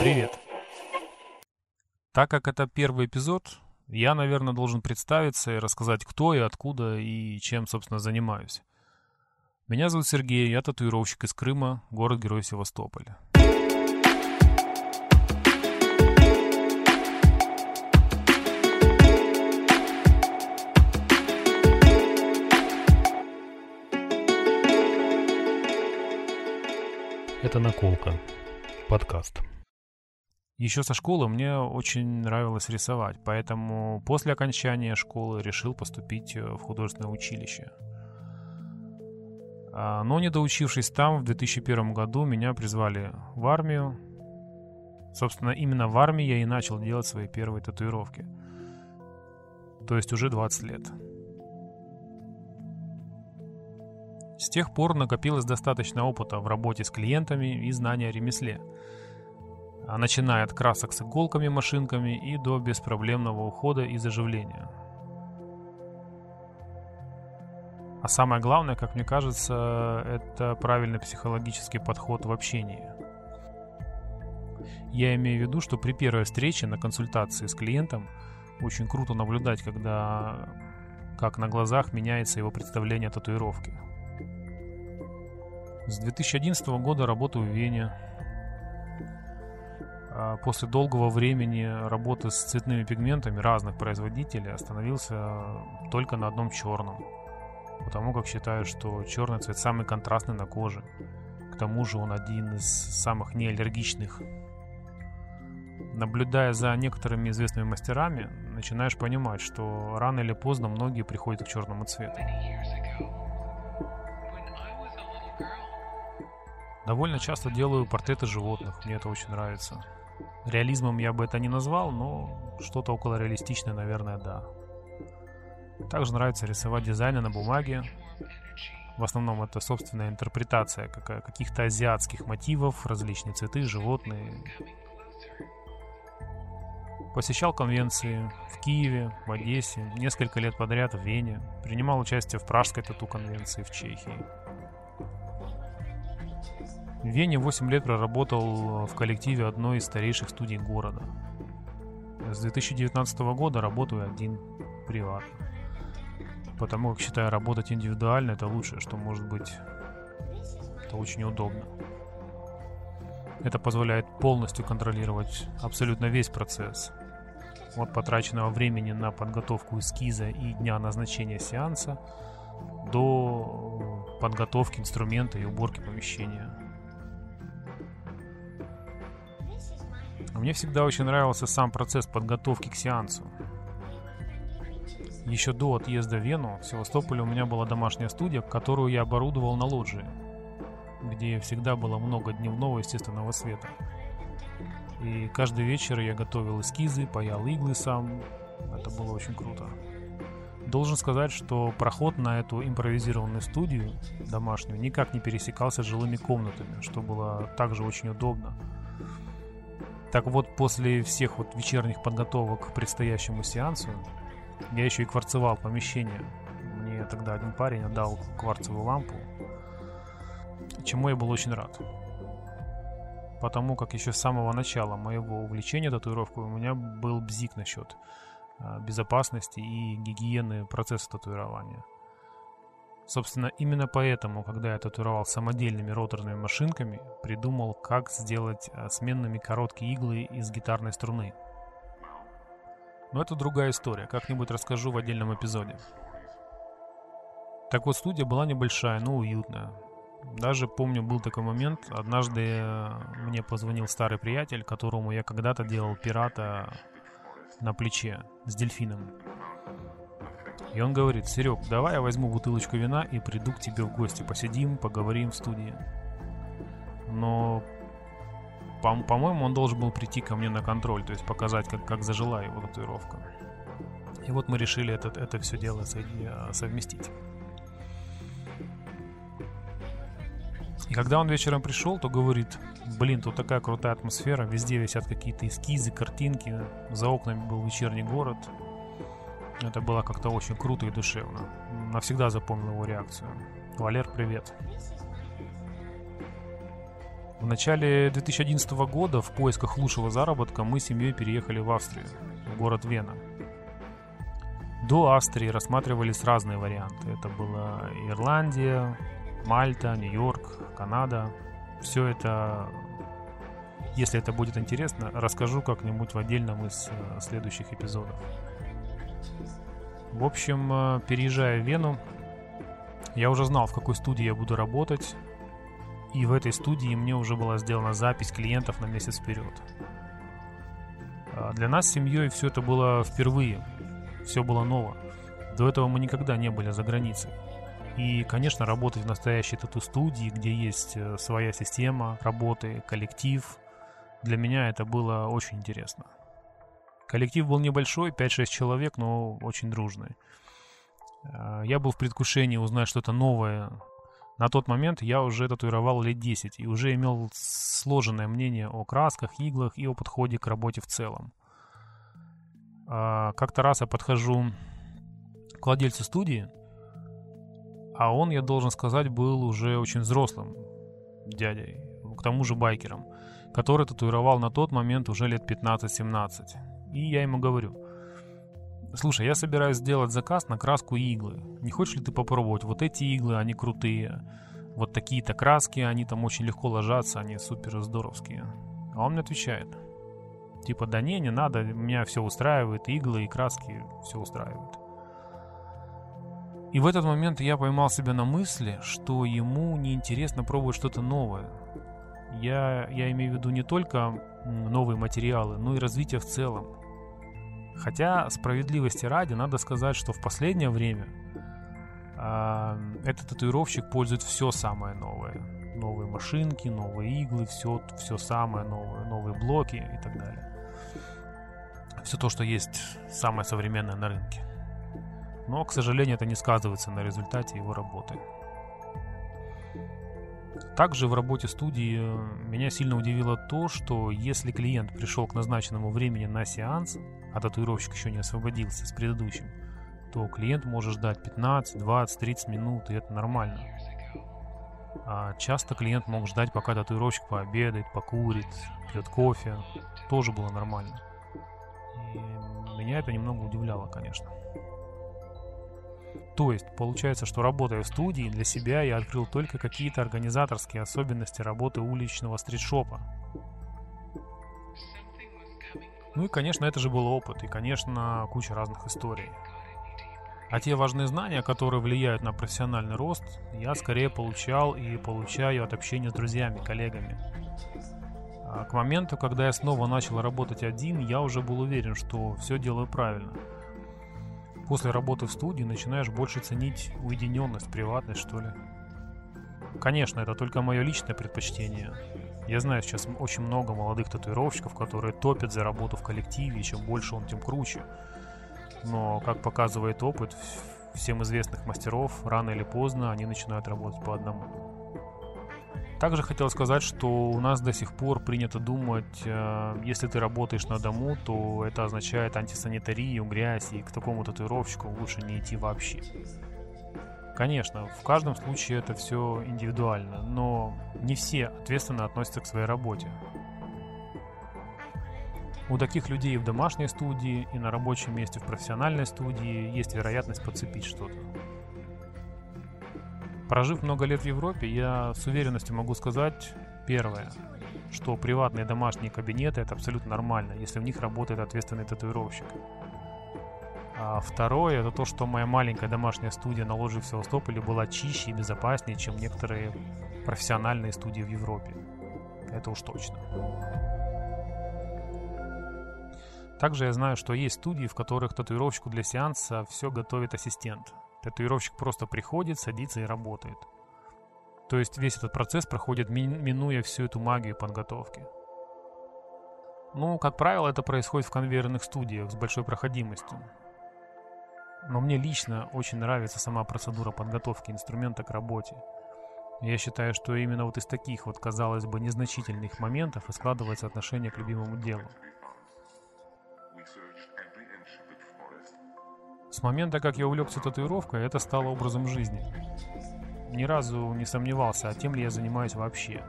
Привет. Так как это первый эпизод, я, наверное, должен представиться и рассказать, кто и откуда и чем, собственно, занимаюсь. Меня зовут Сергей, я татуировщик из Крыма, город-герой Севастополя. Это наколка. Подкаст. Еще со школы мне очень нравилось рисовать, поэтому после окончания школы решил поступить э, в художественное училище. А, Но не доучившись там, в 2001 году меня призвали в армию. Собственно, именно в армии я и начал делать свои первые татуировки. То есть уже 20 лет. С тех пор накопилось достаточно опыта в работе с клиентами и знания о ремесле. А начиная от красок с иголками, машинками и до беспроблемного ухода и заживления. А самое главное, как мне кажется, это правильный психологический подход в общении. Я имею в виду, что при первой встрече на консультации с клиентом очень круто наблюдать, когда как на глазах меняется его представление о татуировке. С 2011 года работаю в Вене. А После долгого времени работы с цветными пигментами разных производителей остановился только на одном черном. Потому как считаю, что черный цвет самый контрастный на коже. К тому же он один из самых неаллергичных. Наблюдая за некоторыми известными мастерами, начинаешь понимать, что рано или поздно многие приходят к черному цвету. Довольно часто делаю портреты животных, мне это очень нравится. Реализмом я бы это не назвал, но что-то около реалистичное, наверное, да. Также нравится рисовать дизайны на бумаге. В основном это собственная интерпретация каких-то азиатских мотивов, различные цветы, животные. Посещал конвенции в Киеве, в Одессе, несколько лет подряд в Вене. Принимал участие в Пражской тату-конвенции в Чехии. Вене 8 лет проработал в коллективе одной из старейших студий города. С 2019 года работаю один, приватно. Потому как считаю, работать индивидуально это лучшее, что может быть. Это очень удобно. Это позволяет полностью контролировать абсолютно весь процесс. От потраченного времени на подготовку эскиза и дня назначения сеанса до подготовки инструмента и уборки помещения. А Мне всегда очень нравился сам процесс подготовки к сеансу. Еще до отъезда в Вену в Севастополе у меня была домашняя студия, которую я оборудовал на лоджии, где всегда было много дневного естественного света. И каждый вечер я готовил эскизы, паял иглы сам. Это было очень круто. Должен сказать, что проход на эту импровизированную студию домашнюю никак не пересекался с жилыми комнатами, что было также очень удобно. Так вот, после всех вот вечерних подготовок к предстоящему сеансу, я еще и кварцевал помещение. Мне тогда один парень отдал кварцевую лампу, чему я был очень рад. Потому как еще с самого начала моего увлечения татуировкой у меня был бзик насчет безопасности и гигиены процесса татуирования. Собственно, именно поэтому, когда я татуировал самодельными роторными машинками, придумал, как сделать а, сменными короткие иглы из гитарной струны. Но это другая история, как-нибудь расскажу в отдельном эпизоде. Так вот, студия была небольшая, но уютная. Даже помню, был такой момент, однажды э, мне позвонил старый приятель, которому я когда-то делал пирата на плече с дельфином. И он говорит, Серег, давай я возьму бутылочку вина и приду к тебе в гости, посидим, поговорим в студии. Но, по- по-моему, он должен был прийти ко мне на контроль, то есть показать, как, как зажила его татуировка. И вот мы решили это, это все дело совместить. И когда он вечером пришел, то говорит, блин, тут такая крутая атмосфера, везде висят какие-то эскизы, картинки, за окнами был вечерний город. Это было как-то очень круто и душевно. Навсегда запомнил его реакцию. Валер, привет. В начале 2011 года в поисках лучшего заработка мы с семьей переехали в Австрию, в город Вена. До Австрии рассматривались разные варианты. Это была Ирландия, Мальта, Нью-Йорк, Канада. Все это, если это будет интересно, расскажу как-нибудь в отдельном из э, следующих эпизодов. В общем, э, переезжая в Вену, я уже знал, в какой студии я буду работать, и в этой студии мне уже была сделана запись клиентов на месяц вперед. А для нас с семьей все это было впервые, все было ново. До этого мы никогда не были за границей. И, конечно, работать в настоящей тату-студии, где есть э, своя система работы, коллектив, для меня это было очень интересно. Коллектив был небольшой, 5-6 человек, но очень дружный. А, я был в предвкушении узнать что-то новое, на тот момент я уже татуировал лет 10 и уже имел сложенное мнение о красках, иглах и о подходе к работе в целом. А, как-то раз я подхожу к владельцу студии, а он, я должен сказать, был уже очень взрослым дядей, к тому же байкером, который татуировал на тот момент уже лет 15-17. И я ему говорю, Слушай, я собираюсь сделать заказ на краску иглы. Не хочешь ли ты попробовать? Вот эти иглы, они крутые. Вот такие-то краски, они там очень легко ложатся, они супер здоровские. А он мне отвечает. Типа, да не, не надо, меня все устраивает, иглы и краски все устраивают. И в этот момент я поймал себя на мысли, что ему неинтересно пробовать что-то новое. Я, я имею в виду не только новые материалы, но и развитие в целом. Хотя, справедливости ради, надо сказать, что в последнее время э, этот татуировщик пользует все самое новое. Новые машинки, новые иглы, все, все самое новое, новые блоки и так далее. Все то, что есть самое современное на рынке. Но, к сожалению, это не сказывается на результате его работы. Также в работе студии э, меня сильно удивило то, что если клиент пришел к назначенному времени на сеанс, а татуировщик еще не освободился с предыдущим, то клиент может ждать 15, 20, 30 минут, и это нормально. А часто клиент мог ждать, пока татуировщик пообедает, покурит, пьет кофе. Тоже было нормально. И меня это немного удивляло, конечно. То есть, получается, что работая в студии, для себя я открыл только какие-то организаторские особенности работы уличного стритшопа. Ну и, конечно, это же был опыт, и, конечно, куча разных историй. А те важные знания, которые влияют на профессиональный рост, я скорее получал и получаю от общения с друзьями, коллегами. А к моменту, когда я снова начал работать один, я уже был уверен, что все делаю правильно – После работы в студии начинаешь больше ценить уединенность, приватность, что ли. Конечно, это только мое личное предпочтение. Я знаю сейчас очень много молодых татуировщиков, которые топят за работу в коллективе, и чем больше он, тем круче. Но, как показывает опыт всем известных мастеров, рано или поздно они начинают работать по одному. Также хотел сказать, что у нас до сих пор принято думать, э, если ты работаешь на дому, то это означает антисанитарию, грязь, и к такому татуировщику лучше не идти вообще. Конечно, в каждом случае это все индивидуально, но не все ответственно относятся к своей работе. У таких людей в домашней студии и на рабочем месте в профессиональной студии есть вероятность подцепить что-то. Прожив много лет в Европе, я с уверенностью могу сказать первое, что приватные домашние кабинеты это абсолютно нормально, если в них работает ответственный татуировщик. А второе, это то, что моя маленькая домашняя студия на ложе в Севастополе была чище и безопаснее, чем некоторые профессиональные студии в Европе. Это уж точно. Также я знаю, что есть студии, в которых татуировщику для сеанса все готовит ассистент. Татуировщик просто приходит, садится и работает. То есть весь этот процесс проходит, минуя всю эту магию подготовки. Ну, как правило, это происходит в конвейерных студиях с большой проходимостью. Но мне лично очень нравится сама процедура подготовки инструмента к работе. Я считаю, что именно вот из таких вот, казалось бы, незначительных моментов и складывается отношение к любимому делу. С момента, как я увлекся татуировкой, это стало образом жизни. Ни разу не сомневался, а тем ли я занимаюсь вообще.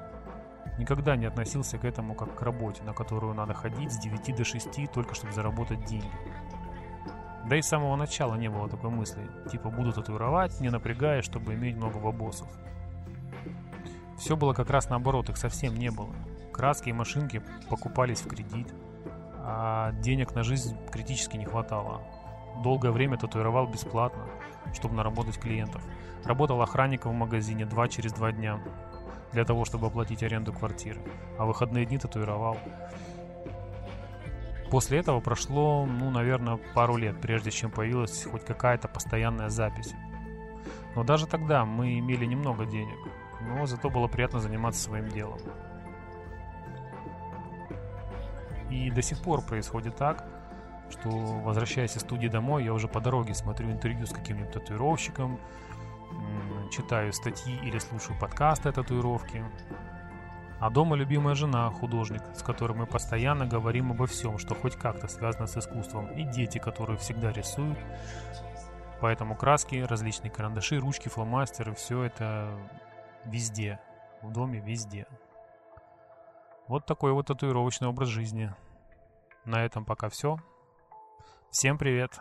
Никогда не относился к этому как к работе, на которую надо ходить с 9 до 6, только чтобы заработать деньги. Да и с самого начала не было такой мысли, типа буду татуировать, не напрягая, чтобы иметь много бабосов. Все было как раз наоборот, их совсем не было. Краски и машинки покупались в кредит, а денег на жизнь критически не хватало. Долгое время татуировал бесплатно, чтобы наработать клиентов. Работал охранником в магазине два через два дня для того, чтобы оплатить аренду квартиры, а выходные дни татуировал. После этого прошло, ну, наверное, пару лет, прежде чем появилась хоть какая-то постоянная запись. Но даже тогда мы имели немного денег, но зато было приятно заниматься своим делом. И до сих пор происходит так, что возвращаясь из студии домой, я уже по дороге смотрю интервью с каким-нибудь татуировщиком, читаю статьи или слушаю подкасты о татуировке. А дома любимая жена, художник, с которой мы постоянно говорим обо всем, что хоть как-то связано с искусством, и дети, которые всегда рисуют. Поэтому краски, различные карандаши, ручки, фломастеры, все это везде, в доме везде. Вот такой вот татуировочный образ жизни. На этом пока все. Всем привет!